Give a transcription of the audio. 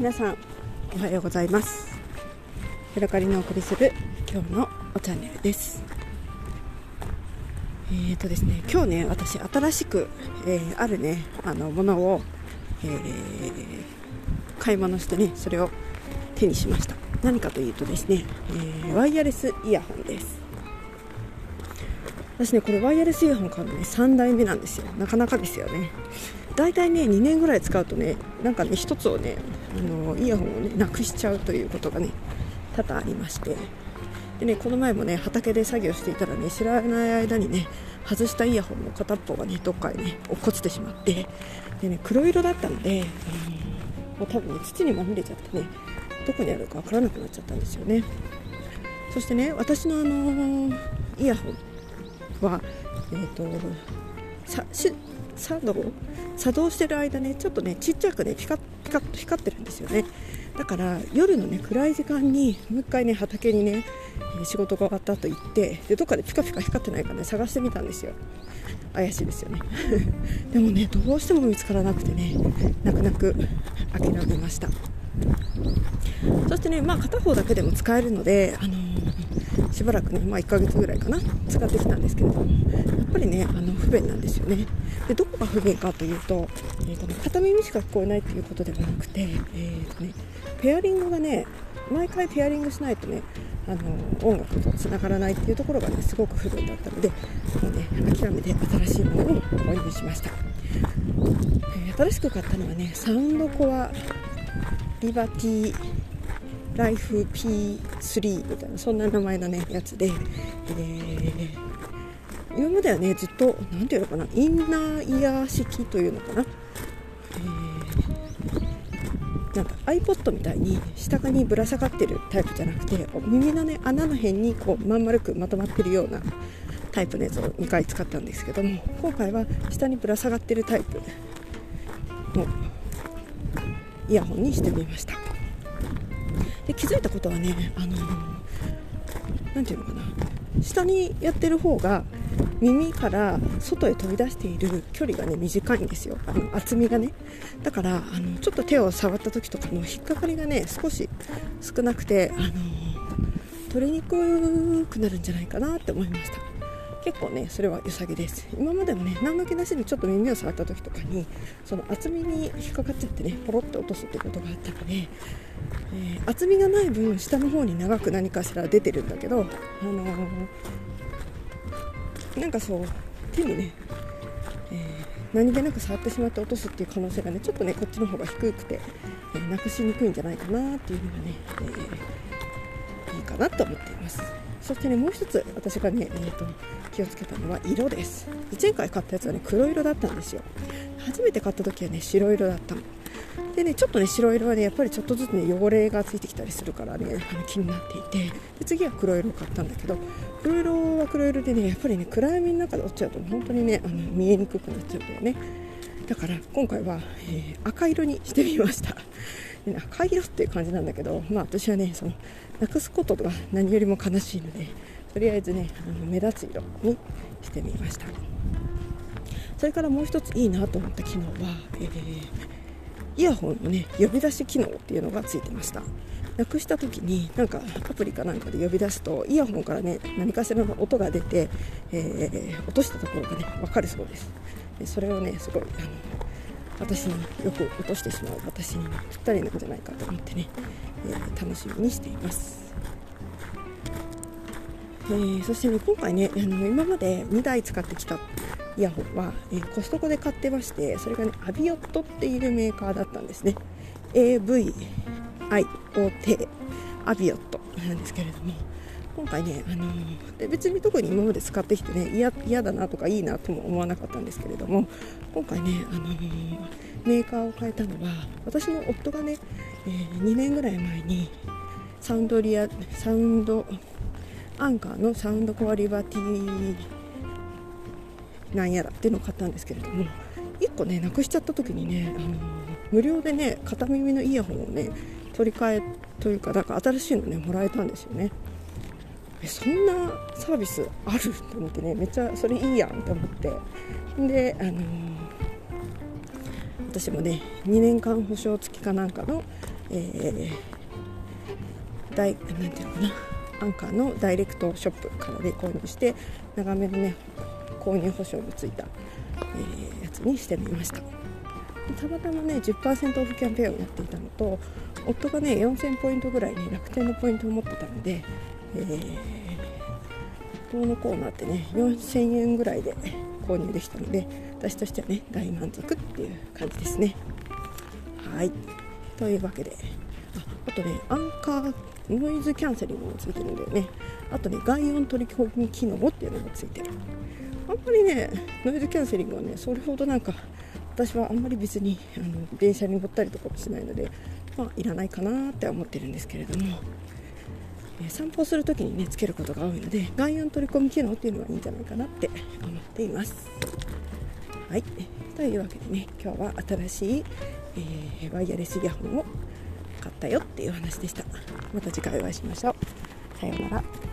皆さんおはようございます。ヘラカリのお送りする今日のおチャンネルです。えーとですね今日ね私新しく、えー、あるねあのものを、えー、買い物してねそれを手にしました。何かというとですね、えー、ワイヤレスイヤホンです。私ねこれワイヤレスイヤホン買うのね3代目なんですよ。なかなかですよね。大体ね2年ぐらい使うとねなんかね1つをねあのイヤホンをねなくしちゃうということがね多々ありまして。でねこの前もね畑で作業していたらね知らない間にね外したイヤホンの片っぽがねどっかへね落っこちてしまって。でね黒色だったので、もう多分ね土にまみれちゃってねどこにあるかわからなくなっちゃったんですよね。そしてね私のあのイヤホンはえっ、ー、と作動作動してる間ねちょっとねちっちゃくねピカピカッと光ってるんですよね。だから夜のね暗い時間にもう一回ね畑にね仕事が終わった後行ってでどっかでピカピカ光ってないかね探してみたんですよ。怪しいですよね。でもねどうしても見つからなくてね泣く泣く諦めました。そしてねまあ片方だけでも使えるのであのー、しばらくねまあ1ヶ月ぐらいかな使ってきたんですけれどもやっぱりねあの不便なんですよね。でどこが不便かというと,、えーとね、片耳しか聞こえないということではなくて、えーとね、ペアリングがね毎回ペアリングしないとねあの音楽とつながらないっていうところがねすごく不便だったのでもうね諦めて新しいものを購入しました、えー、新しく買ったのはねサウンドコアリバティライフ P3 みたいなそんな名前のねやつで、えー今まではねずっと何ていうのかなインナーイヤー式というのかな、えー、なんか iPod みたいに下にぶら下がってるタイプじゃなくて耳のね穴の辺にこうまん丸くまとまってるようなタイプのやつを2回使ったんですけども今回は下にぶら下がってるタイプ。のイヤホンにしてみました。で気づいたことはねあの何、ていうのかな。下にやってる方が耳から外へ飛び出している距離がね短いんですよ。あの厚みがね。だからあのちょっと手を触った時とかの引っかかりがね少し少なくてあの取りにくくなるんじゃないかなって思いました。結構ねそれは良さげです。今までもね何の気なしにちょっと耳を触った時とかにその厚みに引っかかっちゃってねポロッと落とすってことがあったので、えー、厚みがない分下の方に長く何かしら出てるんだけど、あのーなんかそう手にね、えー、何気なく触ってしまって落とすっていう可能性がねちょっとねこっちの方が低くて、え、なくしにくいんじゃないかなっていうのがね、えー、いいかなと思っています。そしてねもう一つ私がね、えーと、気をつけたのは色です。前回買ったやつはね黒色だったんですよ。初めて買った時はね白色だったの。でねちょっとね白色はねやっぱりちょっとずつね汚れがついてきたりするからね気になっていて。で次は黒色を買ったんだけど黒色は黒色でねやっぱりね暗闇の中で落ちちゃうと本当にねあの見えにくくなっちゃうんだよね。だから今回は、えー、赤色にしてみました、赤色っていう感じなんだけどまあ私はねそのなくすことが何よりも悲しいのでとりあえずねあの目立つ色にしてみました。それからもう一ついいなと思った機能は、えーイヤホンのね呼び出し機能っていうのがついてました。なくした時になんかアプリかなんかで呼び出すとイヤホンからね何かしらの音が出て、えー、落としたところがね分かるそうです。それをねすごいあの私によく落としてしまう私にぴったりなんじゃないかと思ってね、えー、楽しみにしています。えー、そしてね今回ねあの今まで2台使ってきたイヤホンは、えー、コストコで買ってましてそれがねアビオットっていうメーカーだったんですね。AVIOT アビオットなんですけれども今回ね、あの、で別に特に今まで使ってきてね嫌だなとかいいなとも思わなかったんですけれども今回ね、あの、メーカーを変えたのは私の夫がね、えー、2年ぐらい前にサウンドリアサウンドアンカーのサウンドコアリバティなんやらっていうのを買ったんですけれども1個ねなくしちゃった時にね、あの無料でね片耳のイヤホンをね取り替えというかなんか新しいのねもらえたんですよね。えそんなサービスあると思ってねめっちゃそれいいやんと思って。であのー、私もね2年間保証付きかなんかのえー、大なんていうのかなアンカーのダイレクトショップからで購入して長めのね購入保証のついた、えー、やつにしてみました。たまたまね10%オフキャンペーンをやっていたのと夫がね4000ポイントぐらいね楽天のポイントを持ってたので、えー、のコーナーってね4000円ぐらいで購入できたので私としてはね大満足っていう感じですね。はい。というわけでああとねアンカーノイズキャンセリングもついてるんだよね。あとね外音取り込み機能っていうのがついてる。あんまりねノイズキャンセリングはねそれほどなんか私はあんまり別にあの電車に乗ったりとかもしないのでまあいらないかなって思ってるんですけれども、え、散歩する時にねつけることが多いので外音取り込み機能っていうのはいいんじゃないかなって思っています。はい。というわけでね今日は新しい、えー、ワイヤレスイヤホンを買ったよっていう話でした。また次回お会いしましょう。さようなら。